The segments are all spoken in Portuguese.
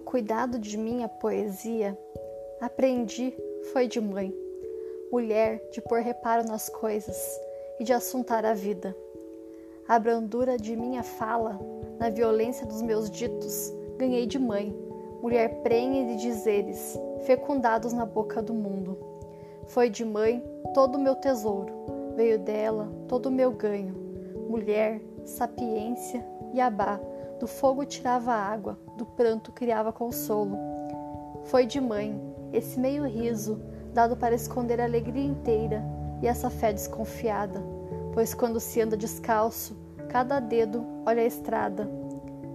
cuidado de minha poesia, aprendi foi de mãe, mulher de pôr reparo nas coisas e de assuntar a vida. A brandura de minha fala, na violência dos meus ditos, ganhei de mãe, mulher prenhe de dizeres, fecundados na boca do mundo. Foi de mãe todo o meu tesouro, veio dela todo o meu ganho. Mulher, sapiência e abá, do fogo tirava água, do pranto criava consolo. Foi de mãe esse meio riso, dado para esconder a alegria inteira e essa fé desconfiada, pois quando se anda descalço, cada dedo olha a estrada.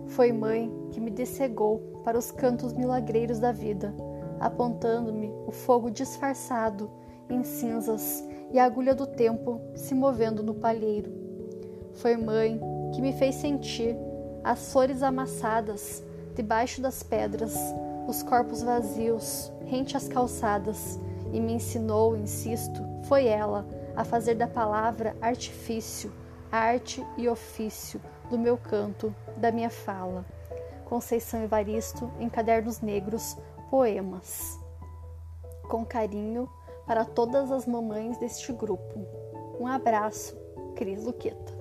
Foi mãe que me dessegou para os cantos milagreiros da vida, apontando-me o fogo disfarçado em cinzas e a agulha do tempo se movendo no palheiro. Foi mãe que me fez sentir as flores amassadas debaixo das pedras, os corpos vazios, rente às calçadas, e me ensinou, insisto, foi ela a fazer da palavra artifício, arte e ofício do meu canto, da minha fala. Conceição Evaristo, em Cadernos Negros, Poemas. Com carinho para todas as mamães deste grupo. Um abraço, Cris Luqueta.